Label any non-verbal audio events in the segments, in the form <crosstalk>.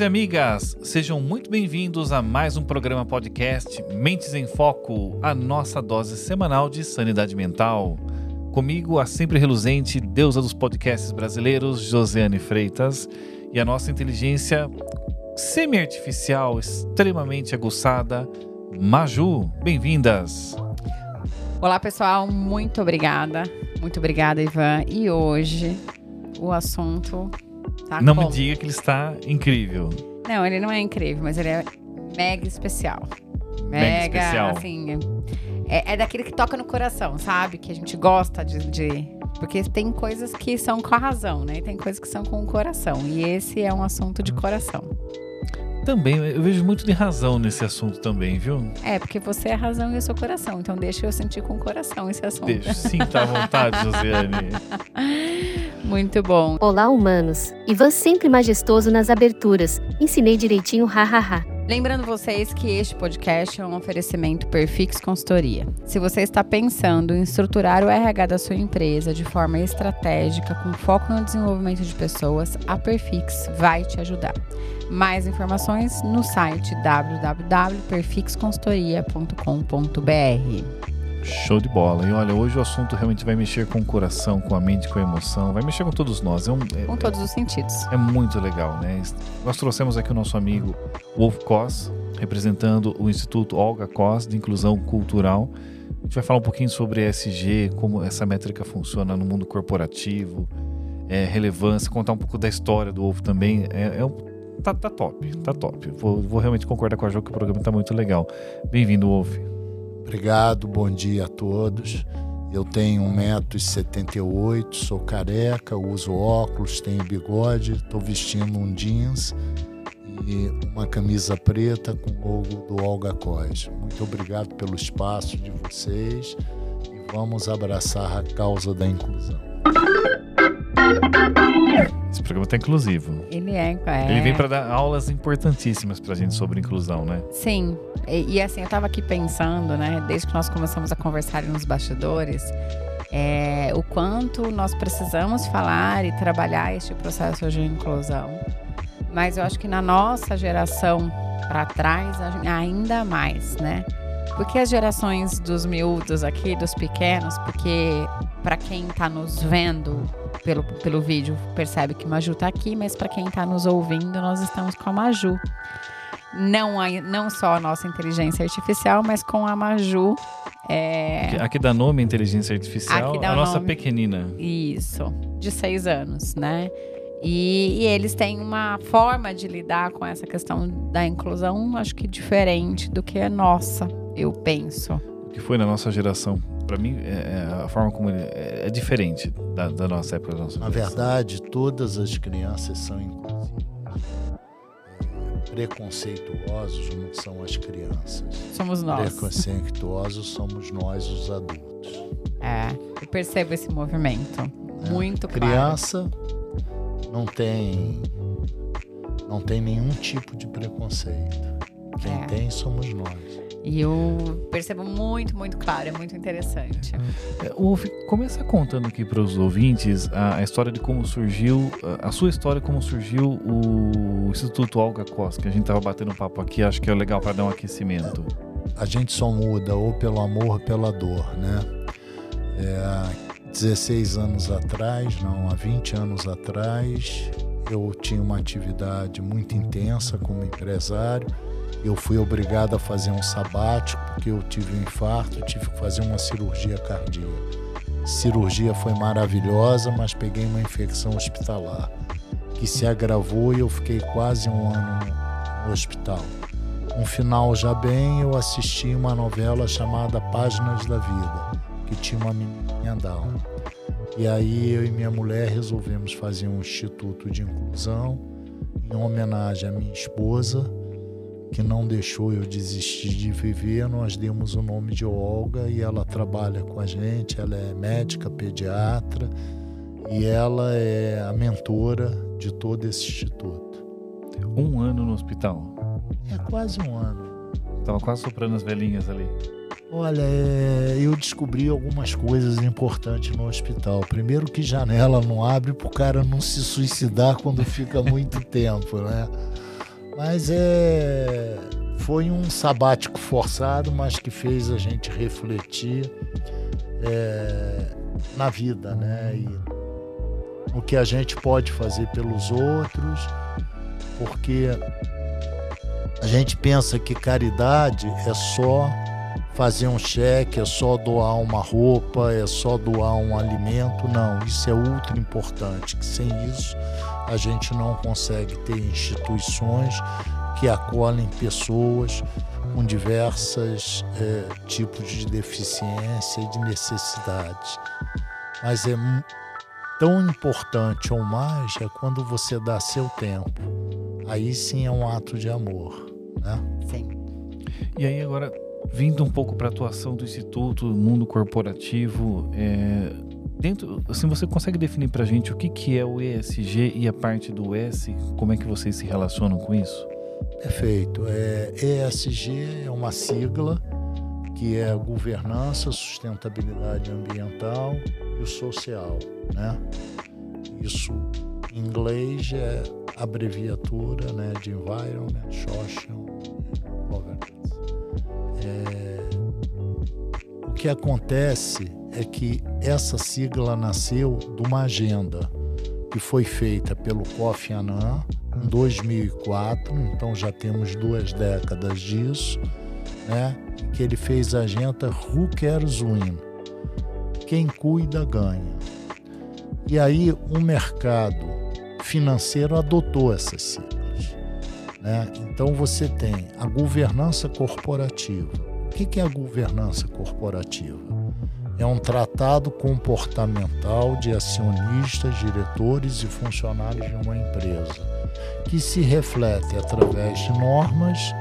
E amigas, sejam muito bem-vindos a mais um programa podcast Mentes em Foco, a nossa dose semanal de sanidade mental. Comigo, a sempre reluzente deusa dos podcasts brasileiros, Josiane Freitas, e a nossa inteligência semi-artificial, extremamente aguçada, Maju. Bem-vindas! Olá, pessoal, muito obrigada. Muito obrigada, Ivan. E hoje o assunto tá Não como? me diga que ele está incrível. Não, ele não é incrível, mas ele é mega especial. Mega especial. assim. É, é daquele que toca no coração, sabe? Que a gente gosta de, de- Porque tem coisas que são com a razão, né? E tem coisas que são com o coração. E esse é um assunto de coração. Também, eu vejo muito de razão nesse assunto também, viu? É, porque você é a razão e eu sou coração. Então deixa eu sentir com o coração esse assunto. Deixa, sinta à vontade, <laughs> Josiane. Muito bom. Olá, humanos! Ivan sempre majestoso nas aberturas. Ensinei direitinho, hahaha. Lembrando vocês que este podcast é um oferecimento Perfix Consultoria. Se você está pensando em estruturar o RH da sua empresa de forma estratégica, com foco no desenvolvimento de pessoas, a Perfix vai te ajudar. Mais informações no site www.perfixconsultoria.com.br. Show de bola. E olha, hoje o assunto realmente vai mexer com o coração, com a mente, com a emoção, vai mexer com todos nós. É, um- é- Com todos os sentidos. é muito legal, né? Nós trouxemos aqui o nosso amigo Wolf Koss, representando o Instituto Olga Koss de Inclusão Cultural. A gente vai falar um pouquinho sobre ESG, como essa métrica funciona no mundo corporativo, é, relevância, contar um pouco da história do Wolf também. É, é um- tá, tá top, tá top. Vou, vou realmente concordar com a Jo que o programa tá muito legal. Bem-vindo, Wolf. Obrigado, bom dia a todos. Eu tenho 1,78m, sou careca, uso óculos, tenho bigode, estou vestindo um jeans e uma camisa preta com o logo do Olga Cos. Muito obrigado pelo espaço de vocês e vamos abraçar a causa da inclusão. Programa tá inclusivo. Ele é. é... Ele vem para dar aulas importantíssimas pra gente sobre inclusão, né? Sim, e, e assim, eu tava aqui pensando, né, desde que nós começamos a conversar nos bastidores, é, o quanto nós precisamos falar e trabalhar este processo de inclusão. Mas eu acho que na nossa geração para trás, a ainda mais, né? Porque as gerações dos miúdos aqui, dos pequenos, porque para quem está nos vendo pelo, pelo vídeo, percebe que Maju tá aqui, mas para quem está nos ouvindo, nós estamos com a Maju não, a- não só a nossa inteligência artificial, mas com a Maju. É, Aqui dá nome à inteligência artificial, a o nossa nome. pequenina. isso, de seis anos, né? E, e eles têm uma forma de lidar com essa questão da inclusão, acho que diferente do que a nossa, eu penso. O que foi na nossa geração. Pra mim, é, é a forma como ele é, é diferente da, da nossa época. Da nossa Na geração. verdade, todas as crianças são inclusivas. É, Preconceituosos não são as crianças. Somos nós. Preconceituosos somos nós, os adultos. É, eu percebo esse movimento. Muito claro. Criança não tem não tem nenhum tipo de preconceito. Quem É. tem somos nós. E eu percebo muito, muito claro, é muito interessante. É, Wolf, começa contando aqui para os ouvintes a, a história de como surgiu, a, a sua história, como surgiu o Instituto Olga Costa, que a gente tava batendo papo aqui, acho que é legal para dar um aquecimento. A gente só muda ou pelo amor ou pela dor, né? É, 16 anos atrás, não, há 20 anos atrás, eu tinha uma atividade muito intensa como empresário. Eu fui obrigado a fazer um sabático porque eu tive um infarto, tive que fazer uma cirurgia cardíaca. Cirurgia foi maravilhosa, mas peguei uma infecção hospitalar que se agravou e eu fiquei quase um ano no- hospital. Um final já bem, eu assisti uma novela chamada Páginas da Vida, que tinha uma menininha Down. E aí eu e minha mulher resolvemos fazer um instituto de inclusão em homenagem à minha esposa, que não deixou eu desistir de viver. Nós demos o nome de Olga e ela trabalha com a gente, ela é médica, pediatra e ela é a mentora de todo esse instituto. Um ano no hospital. É quase um ano. Tava quase soprando as velhinhas ali. Olha, é, eu descobri algumas coisas importantes no hospital. Primeiro que janela não abre para o cara não se suicidar quando fica muito <laughs> tempo, né? Mas é foi um sabático forçado, mas que fez a gente refletir é, na vida, né? E o que a gente pode fazer pelos outros, porque a gente pensa que caridade é só fazer um cheque, é só doar uma roupa, é só doar um alimento. Não, isso é ultra importante, que sem isso a gente não consegue ter instituições que acolhem pessoas com diversos é, tipos de deficiência e de necessidades. Mas é tão importante ou mais é quando você dá seu tempo. Aí sim é um ato de amor, né? Sim. E aí agora vindo um pouco para a atuação do instituto, mundo corporativo, é, dentro, assim, você consegue definir para a gente o que, que é o ESG e a parte do S? Como é que vocês se relacionam com isso? Perfeito. É, ESG é uma sigla que é governança, sustentabilidade ambiental e social, né? Isso em inglês é abreviatura né, de Environment, Social Governance. É, o que acontece é que essa sigla nasceu de uma agenda que foi feita pelo Kofi Annan em 2004, então já temos duas décadas disso, né? Que ele fez a agenda Who Cares Win? Quem cuida ganha. E aí o mercado financeiro adotou essas siglas. Né? Então você tem a governança corporativa. O que é a governança corporativa? É um tratado comportamental de acionistas, diretores e funcionários de uma empresa, que se reflete através de normas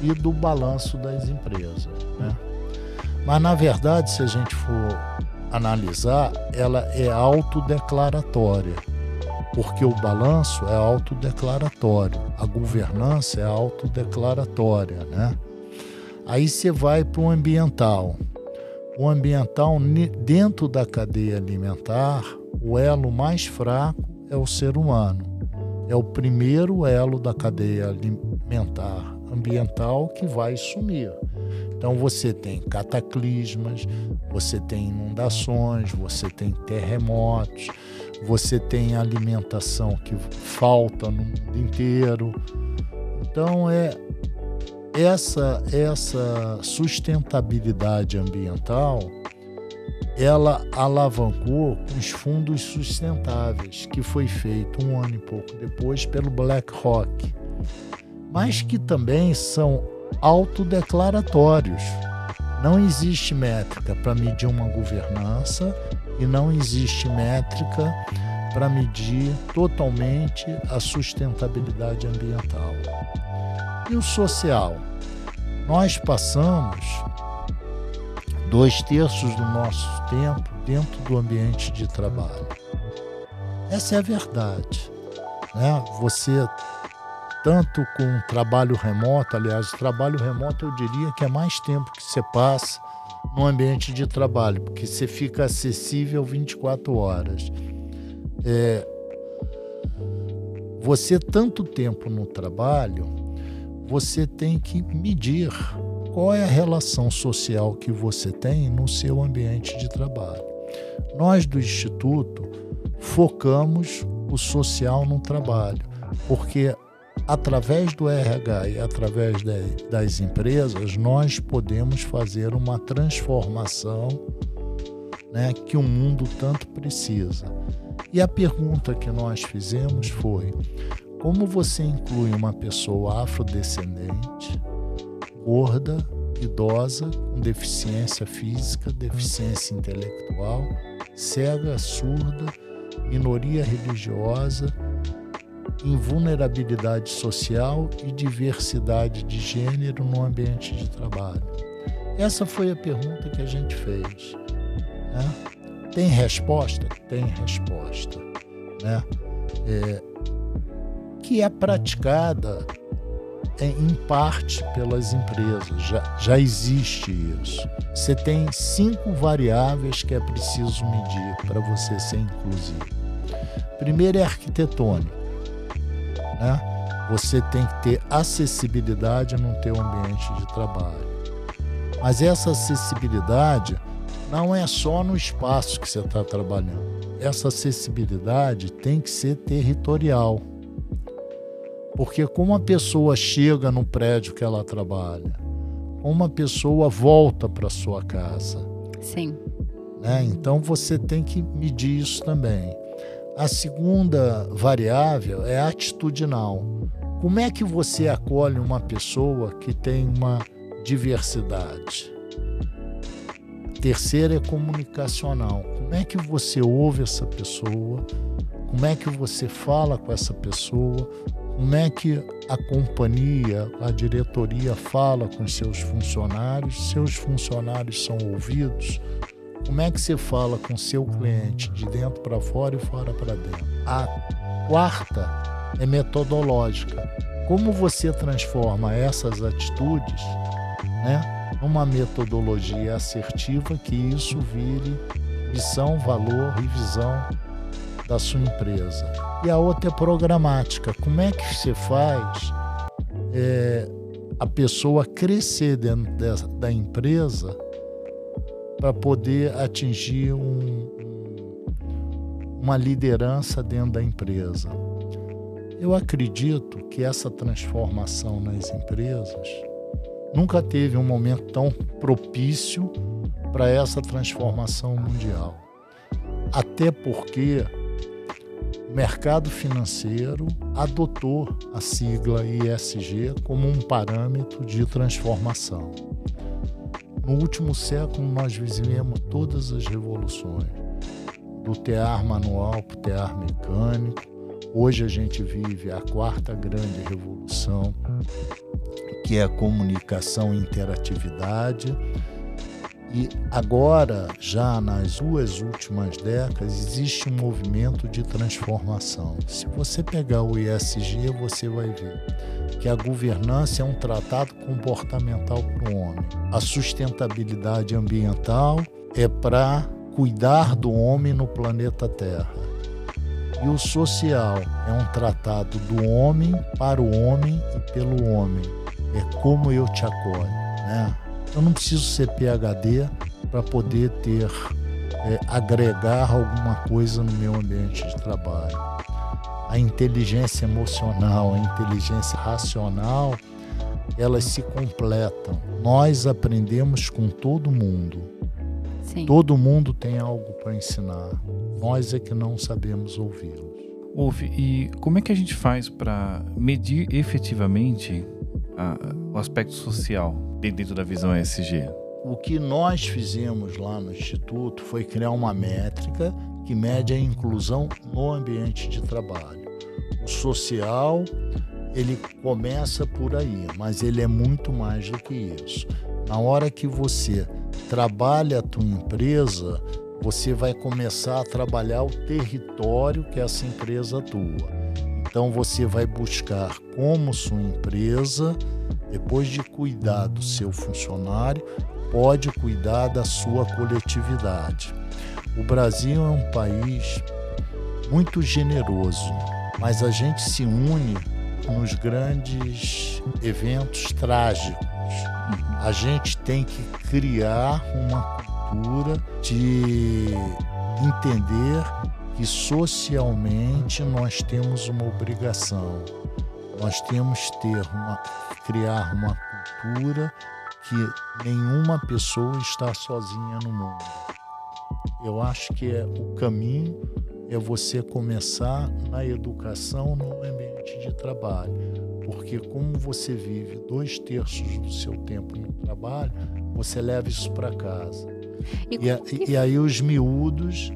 e do balanço das empresas. Né? Mas, na verdade, se a gente for analisar, ela é autodeclaratória porque o balanço é autodeclaratório, a governança é autodeclaratória, né? Aí você vai para o ambiental. O ambiental, dentro da cadeia alimentar, o elo mais fraco é o ser humano. É o primeiro elo da cadeia alimentar ambiental que vai sumir. Então você tem cataclismas, você tem inundações, você tem terremotos, você tem alimentação que falta no mundo inteiro. Então é essa essa sustentabilidade ambiental ela alavancou os fundos sustentáveis que foi feito um ano e pouco depois pelo BlackRock, mas que também são autodeclaratórios. Não existe métrica para medir uma governança, e não existe métrica para medir totalmente a sustentabilidade ambiental. E o social? Nós passamos dois terços do nosso tempo dentro do ambiente de trabalho. Essa é a verdade. Né? Você, tanto com trabalho remoto, aliás, o trabalho remoto eu diria que é mais tempo que você passa no ambiente de trabalho, porque você fica acessível 24 horas. É, você tanto tempo no trabalho, você tem que medir qual é a relação social que você tem no seu ambiente de trabalho. Nós do Instituto focamos o social no trabalho, porque através do RH e através de, das empresas, nós podemos fazer uma transformação né, que o mundo tanto precisa. E a pergunta que nós fizemos foi: como você inclui uma pessoa afrodescendente, gorda, idosa, com deficiência física, deficiência intelectual, cega, surda, minoria religiosa, em vulnerabilidade social e diversidade de gênero no ambiente de trabalho? Essa foi a pergunta que a gente fez. Né? Tem resposta? Tem resposta. Né? É, que é praticada é, em parte pelas empresas, já, já existe isso. Você tem cinco variáveis que é preciso medir para você ser inclusivo. Primeiro é arquitetônico né? você tem que ter acessibilidade no teu ambiente de trabalho. Mas essa acessibilidade não é só no espaço que você está trabalhando. Essa acessibilidade tem que ser territorial. Porque como a pessoa chega no prédio que ela trabalha, uma pessoa volta para sua casa. Sim. Né? Então você tem que medir isso também. A segunda variável é atitudinal. Como é que você acolhe uma pessoa que tem uma diversidade? Terceira é comunicacional. Como é que você ouve essa pessoa? Como é que você fala com essa pessoa? Como é que a companhia, a diretoria fala com seus funcionários? Seus funcionários são ouvidos? Como é que você fala com seu cliente de dentro para fora e fora para dentro? A quarta é metodológica. Como você transforma essas atitudes, né, numa metodologia assertiva que isso vire missão, valor e visão da sua empresa. E a outra é programática. Como é que você faz é, a pessoa crescer dentro da, da empresa para poder atingir um, uma liderança dentro da empresa? Eu acredito que essa transformação nas empresas nunca teve um momento tão propício para essa transformação mundial. Até porque mercado financeiro adotou a sigla ISG como um parâmetro de transformação. No último século, nós vivemos todas as revoluções, do tear manual para o tear mecânico. Hoje a gente vive a quarta grande revolução, que é a comunicação e interatividade e agora, já nas duas últimas décadas, existe um movimento de transformação. Se você pegar o ISG, você vai ver que a governança é um tratado comportamental para o homem. A sustentabilidade ambiental é para cuidar do homem no planeta Terra. E o social é um tratado do homem para o homem e pelo homem. É como eu te acolho, né? Eu não preciso ser PhD para poder ter, é, agregar alguma coisa no meu ambiente de trabalho. A inteligência emocional, a inteligência racional, elas se completam. Nós aprendemos com todo mundo. Sim. Todo mundo tem algo para ensinar. Nós é que não sabemos ouvi-los. Ouve, e como é que a gente faz para medir efetivamente a, o aspecto social dentro da visão ESG? O que nós fizemos lá no Instituto foi criar uma métrica que mede a inclusão no ambiente de trabalho. O social, ele começa por aí, mas ele é muito mais do que isso. Na hora que você trabalha a tua empresa, você vai começar a trabalhar o território que essa empresa atua. Então você vai buscar como sua empresa, depois de cuidar do seu funcionário, pode cuidar da sua coletividade. O Brasil é um país muito generoso, mas a gente se une nos grandes eventos trágicos. A gente tem que criar uma cultura de entender que socialmente nós temos uma obrigação. Nós temos que ter uma, criar uma cultura que nenhuma pessoa está sozinha no mundo. Eu acho que é o caminho é você começar na educação no ambiente de trabalho, porque como você vive dois terços do seu tempo no trabalho, você leva isso para casa. E, e, e aí os miúdos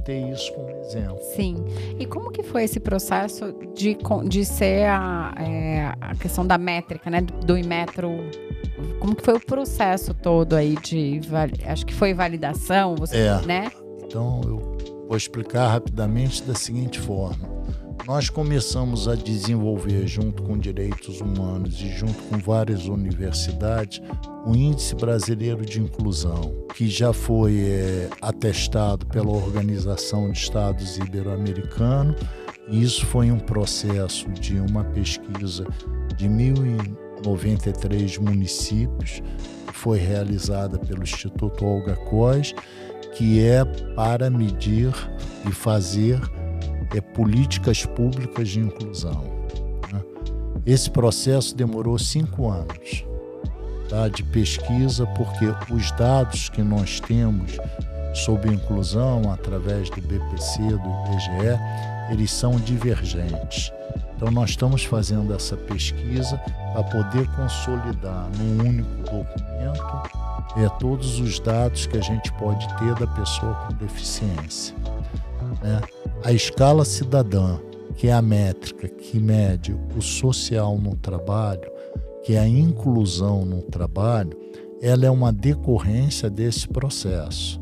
ter isso como exemplo. Sim. E como que foi esse processo de, de ser a, é, a questão da métrica, né? Do, do Imetro como que foi o processo todo aí de acho que foi validação, você, é. né? Então eu vou explicar rapidamente da seguinte forma. Nós começamos a desenvolver, junto com direitos humanos e junto com várias universidades, o Índice Brasileiro de Inclusão, que já foi é, atestado pela Organização de Estados Ibero-Americano. Isso foi um processo de uma pesquisa de 1.093 municípios, que foi realizada pelo Instituto Olga Cos, que é para medir e fazer é, políticas públicas de inclusão. Né? Esse processo demorou cinco anos tá, de pesquisa, porque os dados que nós temos sobre inclusão através do BPC, do IBGE, eles são divergentes. Então nós estamos fazendo essa pesquisa para poder consolidar num único documento é, todos os dados que a gente pode ter da pessoa com deficiência. Né? A escala cidadã, que é a métrica que mede o social no trabalho, que é a inclusão no trabalho, ela é uma decorrência desse processo.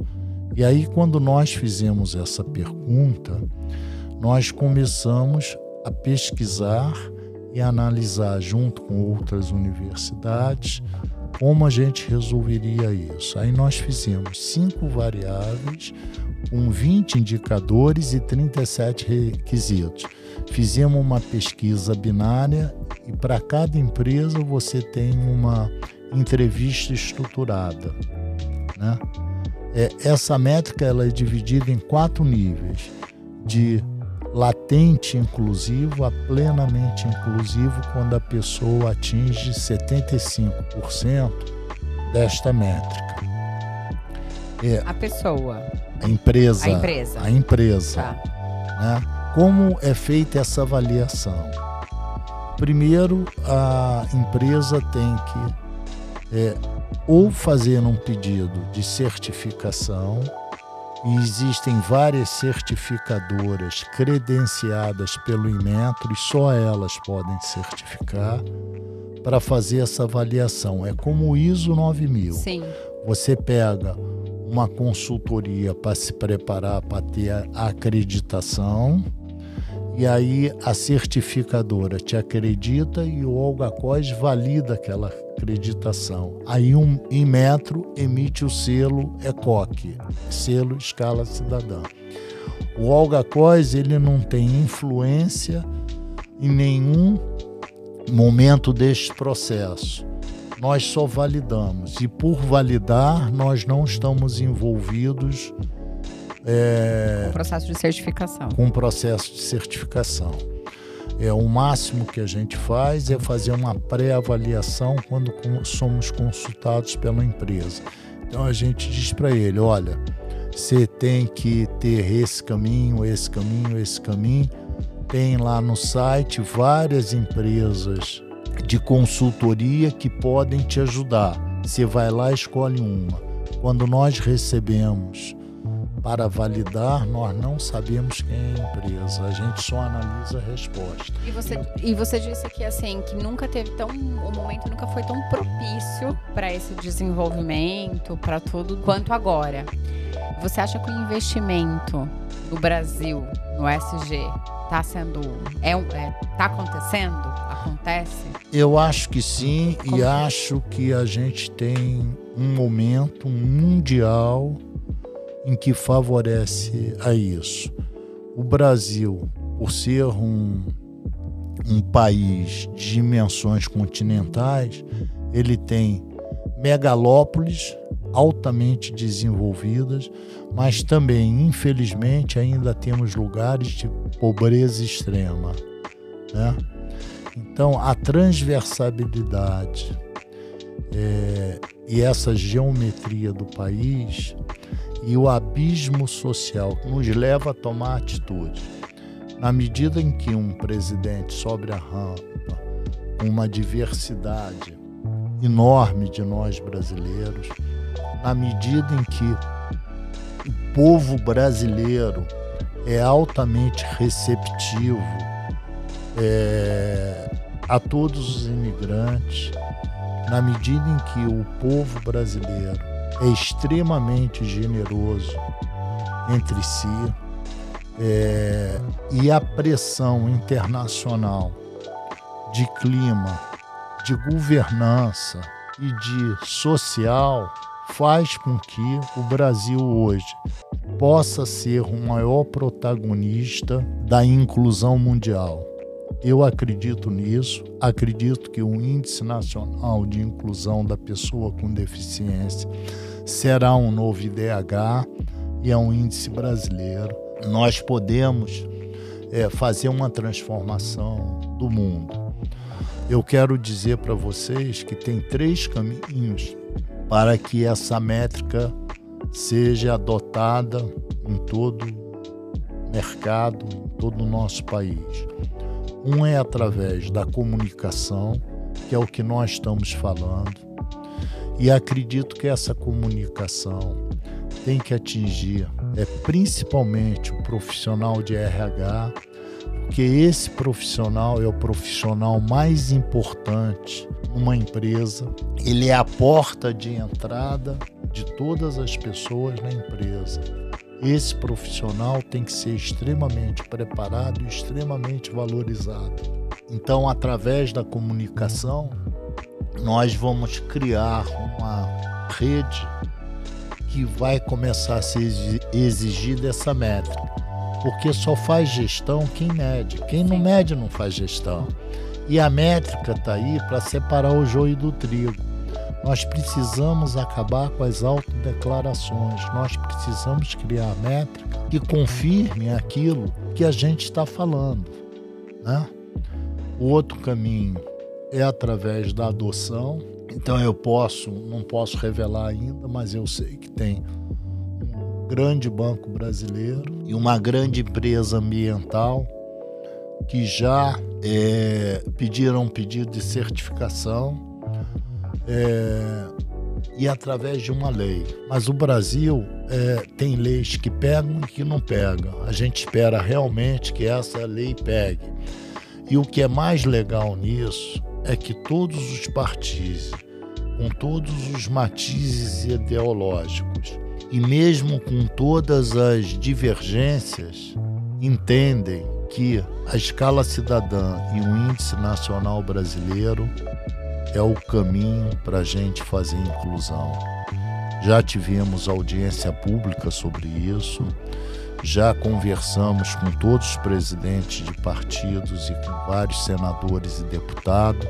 E aí, quando nós fizemos essa pergunta, nós começamos a pesquisar e analisar, junto com outras universidades, como a gente resolveria isso. Aí nós fizemos cinco variáveis com 20 indicadores e 37 requisitos. Fizemos uma pesquisa binária e para cada empresa você tem uma entrevista estruturada. Né? É, essa métrica ela é dividida em quatro níveis, de latente inclusivo a plenamente inclusivo, quando a pessoa atinge 75% desta métrica. É, a pessoa. A empresa. A empresa. A empresa. Tá. Né? Como é feita essa avaliação? Primeiro, a empresa tem que é, ou fazer um pedido de certificação, e existem várias certificadoras credenciadas pelo Inmetro e só elas podem certificar para fazer essa avaliação. É como o ISO 9000. Sim. Você pega uma consultoria para se preparar para ter a acreditação e aí a certificadora te acredita e o Olga Cos valida aquela acreditação. Aí um Inmetro emite o selo ECOC, selo escala cidadã. O Olga Cos ele não tem influência em nenhum momento deste processo. Nós só validamos e por validar nós não estamos envolvidos é, com o processo de certificação. Com o processo de certificação. É, o máximo que a gente faz é fazer uma pré-avaliação quando somos consultados pela empresa. Então a gente diz para ele: olha, você tem que ter esse caminho, esse caminho, esse caminho. Tem lá no site várias empresas de consultoria que podem te ajudar. Você vai lá, escolhe uma. Quando nós recebemos para validar, nós não sabemos quem é a empresa, a gente só analisa a resposta. E você, e você disse que assim, que nunca teve tão, o momento nunca foi tão propício para esse desenvolvimento, para tudo quanto agora. Você acha que o investimento no Brasil, no SG, está sendo, é, é tá acontecendo? Acontece? Eu acho que sim Como e que? acho que a gente tem um momento mundial em que favorece a isso. O Brasil, por ser um, um país de dimensões continentais, ele tem megalópolis altamente desenvolvidas, mas também, infelizmente, ainda temos lugares de pobreza extrema. Né? Então, a transversalidade é, e essa geometria do país e o abismo social nos leva a tomar atitude. Na medida em que um presidente sobre a rampa, uma diversidade enorme de nós brasileiros, na medida em que povo brasileiro é altamente receptivo é, a todos os imigrantes, na medida em que o povo brasileiro é extremamente generoso entre si é, e a pressão internacional de clima, de governança e de social faz com que o Brasil hoje possa ser o maior protagonista da inclusão mundial. Eu acredito nisso, acredito que o Índice Nacional de Inclusão da Pessoa com Deficiência será um novo IDH e é um índice brasileiro. Nós podemos é, fazer uma transformação do mundo. Eu quero dizer para vocês que tem três caminhos para que essa métrica seja adotada em todo o mercado, em todo o nosso país. Um é através da comunicação, que é o que nós estamos falando, e acredito que essa comunicação tem que atingir é principalmente o profissional de RH, porque esse profissional é o profissional mais importante numa empresa, ele é a porta de entrada de todas as pessoas na empresa. Esse profissional tem que ser extremamente preparado e extremamente valorizado. Então, através da comunicação, nós vamos criar uma rede que vai começar a ser exigida essa métrica. Porque só faz gestão quem mede. Quem não mede não faz gestão. E a métrica está aí para separar o joio do trigo. Nós precisamos acabar com as autodeclarações. Nós precisamos criar métrica que confirme aquilo que a gente está falando. Né? O outro caminho é através da adoção. Então eu posso, não posso revelar ainda, mas eu sei que tem um grande banco brasileiro e uma grande empresa ambiental que já é, pediram um pedido de certificação é, e através de uma lei. Mas o Brasil é, tem leis que pegam e que não pegam. A gente espera realmente que essa lei pegue. E o que é mais legal nisso é que todos os partidos, com todos os matizes ideológicos, e mesmo com todas as divergências, entendem que a escala cidadã e o índice nacional brasileiro é o caminho para a gente fazer inclusão. Já tivemos audiência pública sobre isso, já conversamos com todos os presidentes de partidos e com vários senadores e deputados,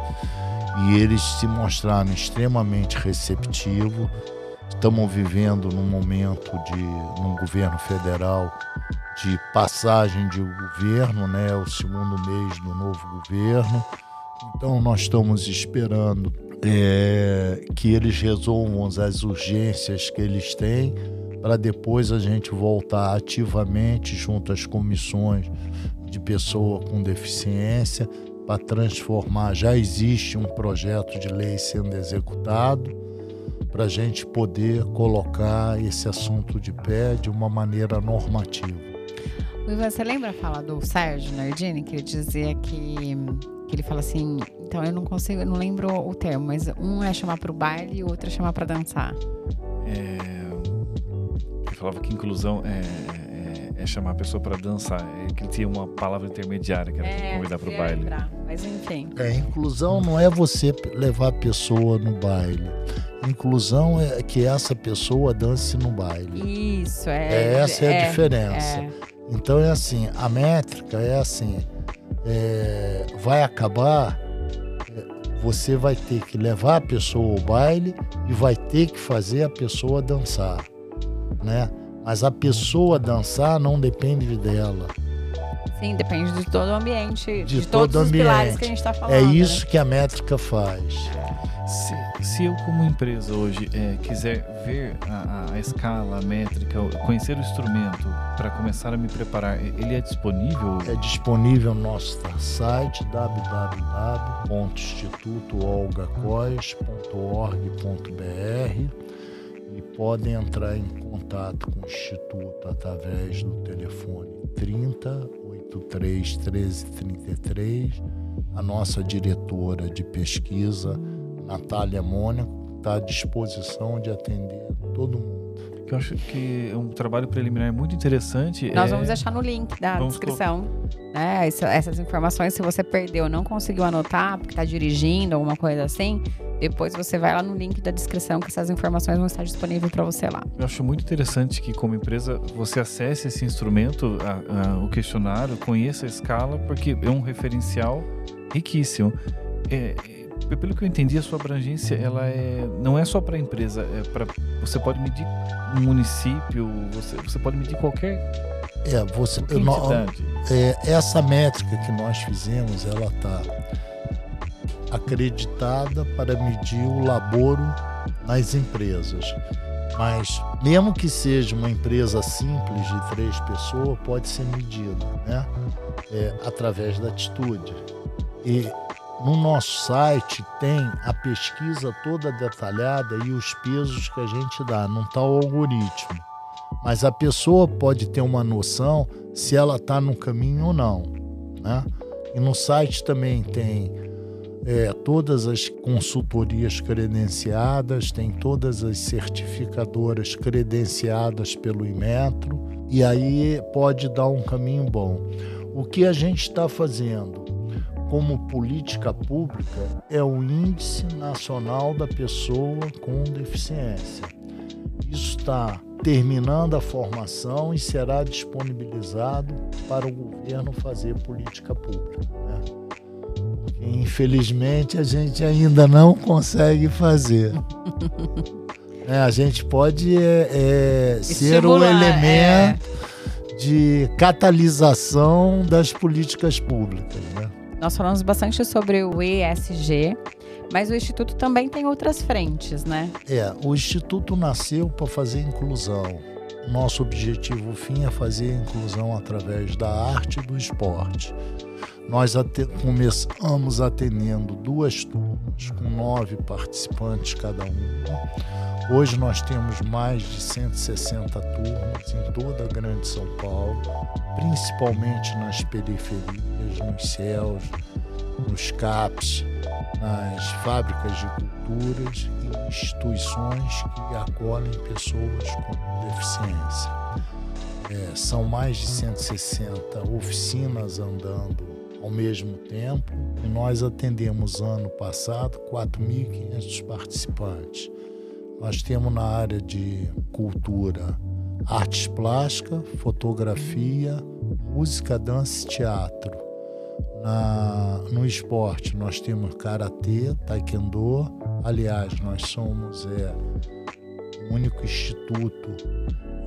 e eles se mostraram extremamente receptivos. Estamos vivendo num momento de num governo federal de passagem de governo, né, o segundo mês do novo governo. Então nós estamos esperando é, que eles resolvam as urgências que eles têm para depois a gente voltar ativamente junto às comissões de pessoa com deficiência para transformar. Já existe um projeto de lei sendo executado para a gente poder colocar esse assunto de pé de uma maneira normativa. Você lembra a fala do Sérgio Nardini, que dizia que, que ele fala assim, então eu não consigo, eu não lembro o termo, mas um é chamar para o baile e o outro é chamar para dançar. É, falava que inclusão é, é, é chamar a pessoa para dançar. É que ele tinha uma palavra intermediária que era é, convidar para o baile. Lembrar, mas enfim. É, inclusão não é você levar a pessoa no baile. Inclusão é que essa pessoa dance no baile. Isso, é. é essa é, a é, diferença. É. Então é assim, a métrica é assim, é, vai acabar você vai ter que levar a pessoa ao baile e vai ter que fazer a pessoa dançar né? Mas a pessoa dançar não depende dela. Sim, depende de todo o ambiente, de, de todos os ambiente. pilares que a gente está falando. É isso né? que a métrica faz. Se, se eu, como empresa hoje, é, quiser ver a, a, escala, métrica, conhecer o instrumento para começar a me preparar, ele é disponível? É disponível no nosso site www.institutoolgacois.org.br e podem entrar em contato com o Instituto através do telefone 30 83 13 33. A nossa diretora de pesquisa, Natália Mônaco, está à disposição de atender todo mundo que eu acho que é um trabalho preliminar muito interessante. Nós é... vamos deixar no link da vamos descrição. Né? essas informações, se você perdeu, não conseguiu anotar, porque está dirigindo, alguma coisa assim, depois você vai lá no link da descrição que essas informações vão estar disponíveis para você lá. Eu acho muito interessante que, como empresa, você acesse esse instrumento, a, a, o questionário, conheça a escala, porque é um referencial riquíssimo. É, pelo que eu entendi, a sua abrangência ela é, não é só para a empresa, é para você pode medir um município, você, você pode medir qualquer é, você, eu, é, essa métrica que nós fizemos, ela está acreditada para medir o laboro nas empresas. Mas, mesmo que seja uma empresa simples de três pessoas, pode ser medida né? É, através da atitude. E no nosso site tem a pesquisa toda detalhada e os pesos que a gente dá, não está o algoritmo. Mas a pessoa pode ter uma noção se ela está no caminho ou não. Né? E no site também tem é, todas as consultorias credenciadas, tem todas as certificadoras credenciadas pelo Imetro, e aí pode dar um caminho bom. O que a gente está fazendo como política pública é o Índice Nacional da Pessoa com Deficiência. Isso está terminando a formação e será disponibilizado para o governo fazer política pública. Né? Infelizmente, a gente ainda não consegue fazer. <laughs> é, a gente pode é, é, ser o elemento é. de catalisação das políticas públicas. Né? Nós falamos bastante sobre o ESG, mas o Instituto também tem outras frentes, né? É, o Instituto nasceu para fazer inclusão. Nosso objetivo fim é fazer inclusão através da arte e do esporte. Nós começamos atendendo duas turmas, com nove participantes cada uma. Hoje nós temos mais de 160 turmas em toda a Grande São Paulo, principalmente nas periferias, nos céus, nos CAPs, nas fábricas de culturas e instituições que acolhem pessoas com deficiência. É, são mais de 160 oficinas andando ao mesmo tempo nós atendemos ano passado 4.500 participantes. Nós temos na área de cultura artes plásticas, fotografia, música, dança e teatro. Na, no esporte nós temos karatê, taekwondo. Aliás, nós somos é, o único instituto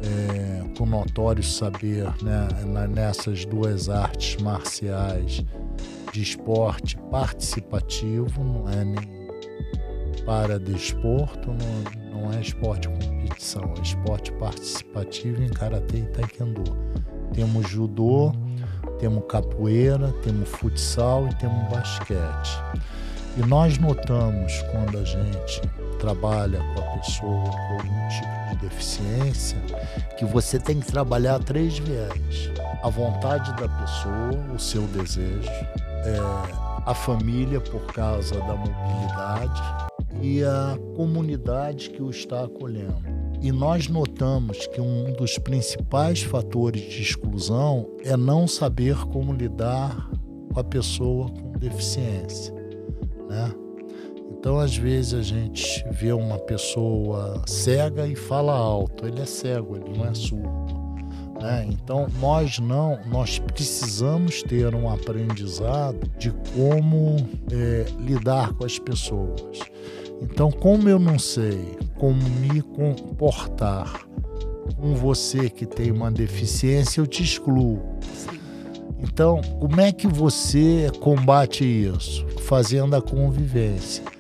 é, com notório saber né, nessas duas artes marciais de esporte participativo, não é nem para desporto, não, não é esporte competição, é esporte participativo em karatê e taekwondo. Temos judô, temos capoeira, temos futsal e temos basquete. E nós notamos quando a gente trabalha com a pessoa com algum tipo deficiência que você tem que trabalhar três viés: a vontade da pessoa, o seu desejo, é, a família por causa da mobilidade e a comunidade que o está acolhendo. E nós notamos que um dos principais fatores de exclusão é não saber como lidar com a pessoa com deficiência, né? Então, às vezes, a gente vê uma pessoa cega e fala alto. Ele é cego, ele não é surdo. Né? Então, nós não, nós precisamos ter um aprendizado de como é, lidar com as pessoas. Então, como eu não sei como me comportar com você que tem uma deficiência, eu te excluo. Então, como é que você combate isso? Fazendo a convivência.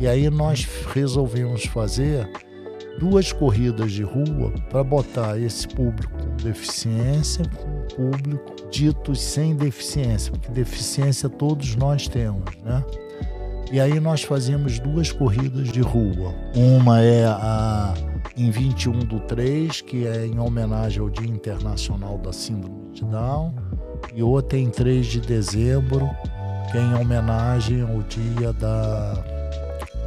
E aí nós resolvemos fazer duas corridas de rua para botar esse público com deficiência com o público ditos sem deficiência, porque deficiência todos nós temos, né? E aí nós fazemos duas corridas de rua. Uma é a em 21 do 3, que é em homenagem ao Dia Internacional da Síndrome de Down, e outra em 3 de dezembro, que é em homenagem ao Dia da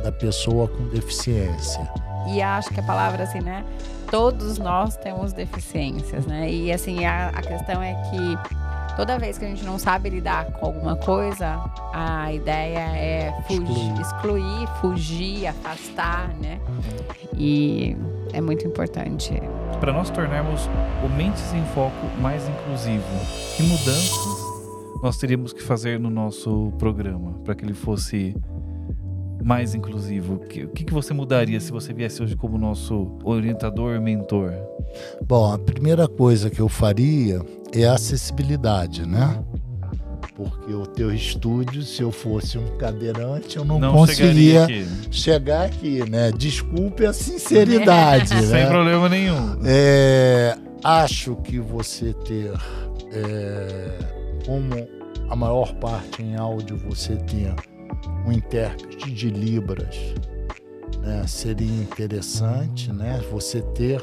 da pessoa com deficiência. E acho que a palavra assim, né? Todos nós temos deficiências, né? E assim, a, a questão é que toda vez que a gente não sabe lidar com alguma coisa, a ideia é fugir, excluir, excluir fugir, afastar, né? E é muito importante. Para nós tornarmos o Mentes em Foco mais inclusivo, que mudanças nós teríamos que fazer no nosso programa para que ele fosse mais inclusivo? O que, que você mudaria se você viesse hoje como nosso orientador, mentor? Bom, a primeira coisa que eu faria é a acessibilidade, né? Porque o teu estúdio, se eu fosse um cadeirante, eu não, não conseguiria aqui. chegar aqui, né? Desculpe a sinceridade. <laughs> né? Sem problema nenhum. É, acho que você ter, é, como a maior parte em áudio, você ter um intérprete de Libras, né? seria interessante né? você ter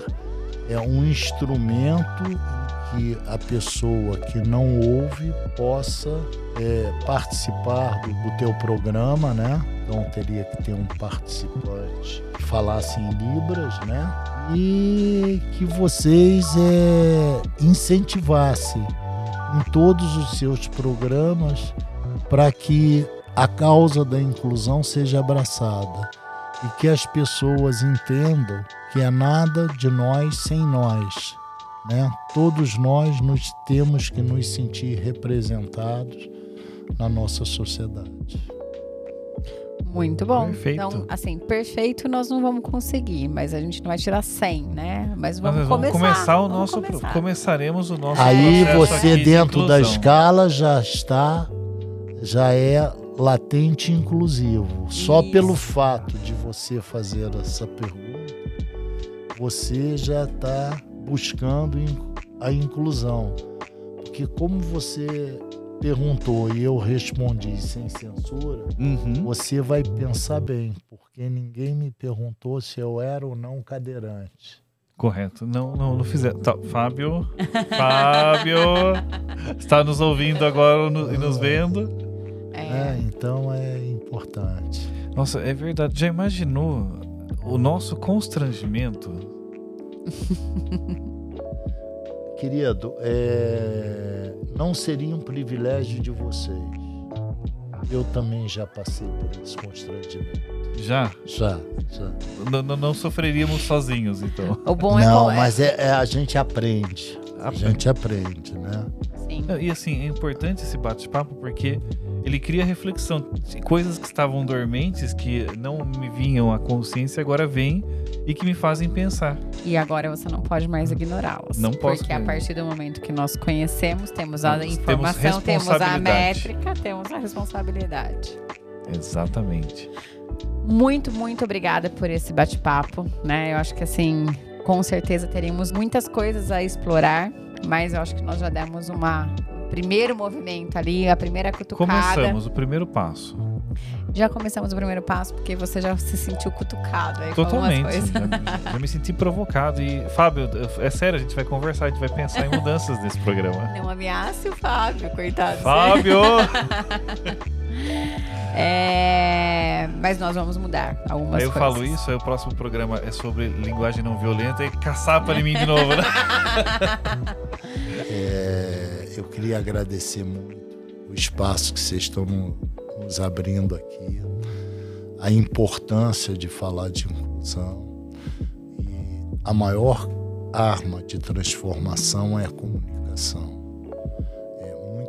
é, um instrumento que a pessoa que não ouve possa é, participar do, do teu programa, né? Então teria que ter um participante que falasse em Libras, né? E que vocês é, incentivassem em todos os seus programas para que a causa da inclusão seja abraçada e que as pessoas entendam que é nada de nós sem nós. Né? Todos nós nos temos que nos sentir representados na nossa sociedade. Muito bom. Perfeito. Então, assim, perfeito nós não vamos conseguir, mas a gente não vai tirar 100, né? Mas vamos, vamos começar. começar o nosso começar. começaremos o nosso Aí você dentro de da escala já está já é latente inclusivo. Isso. Só pelo fato de você fazer essa pergunta, você já está buscando a inclusão. Porque como você perguntou e eu respondi sem censura, uhum. você vai pensar bem, porque ninguém me perguntou se eu era ou não cadeirante. Correto. Não, não, não fizer. Tá, Fábio, Fábio, está nos ouvindo agora e nos vendo? É. é, então é importante. Nossa, é verdade. Já imaginou o nosso constrangimento? <laughs> Querido, é... não seria um privilégio de vocês. Eu também já passei por esse constrangimento. Já? Já, já. Não, não, sofreríamos sozinhos, então. O bom é Não, mas é, é, a gente aprende. aprende. A gente aprende, né? Sim. E assim, é importante esse bate-papo porque ele cria reflexão. Coisas que estavam dormentes, que não me vinham à consciência, agora vêm e que me fazem pensar. E agora você não pode mais ignorá-las. Não posso. Porque a partir do momento que nós conhecemos, temos a informação, temos, temos a métrica, temos a responsabilidade. Exatamente. Muito, muito obrigada por esse bate-papo, né? Eu acho que assim, com certeza teremos muitas coisas a explorar, mas eu acho que nós já demos uma primeiro movimento ali, a primeira cutucada. Começamos o primeiro passo. Já começamos o primeiro passo porque você já se sentiu cutucado aí Totalmente. Já, já, <laughs> me senti provocado. E, Fábio, é sério, a gente vai conversar, a gente vai pensar em mudanças nesse programa. Não ameace o Fábio, coitado. Fábio! <laughs> É, mas nós vamos mudar algumas aí eu coisas. falo isso, aí o próximo programa é sobre linguagem não violenta e caçapa em mim de novo, né? <laughs> é, eu queria agradecer muito o espaço que vocês estão nos abrindo aqui, a importância de falar de inclusão e a maior arma de transformação é a comunicação.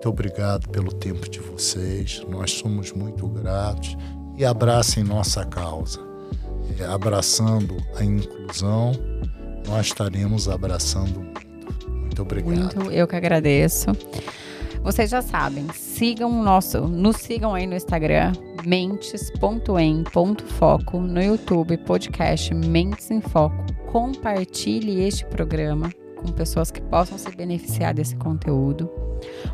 Muito obrigado pelo tempo de vocês. Nós somos muito gratos e abracem nossa causa. É, abraçando a inclusão, nós estaremos abraçando. Muito obrigado. Muito, eu que agradeço. Vocês já sabem, sigam o nosso, nos sigam aí no Instagram, mentes.em.foco, no YouTube, podcast Mentes em Foco. Compartilhe este programa com pessoas que possam se beneficiar desse conteúdo.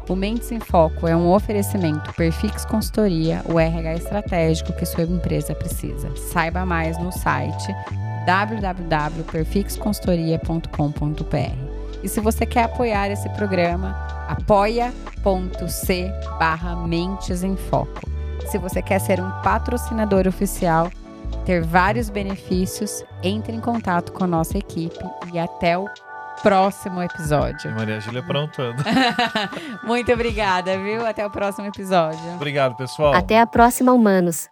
O Mentes em Foco é um oferecimento Perfix Consultoria, o RH estratégico que sua empresa precisa. Saiba mais no site www.perfixconsultoria.com.br. E se você quer apoiar esse programa, apoia.c barra Mentes em Foco. Se você quer ser um patrocinador oficial, ter vários benefícios, entre em contato com a nossa equipe e até o próximo episódio. Maria Júlia aprontando. <laughs> Muito obrigada, viu? Até o próximo episódio. Obrigado, pessoal. Até a próxima, humanos.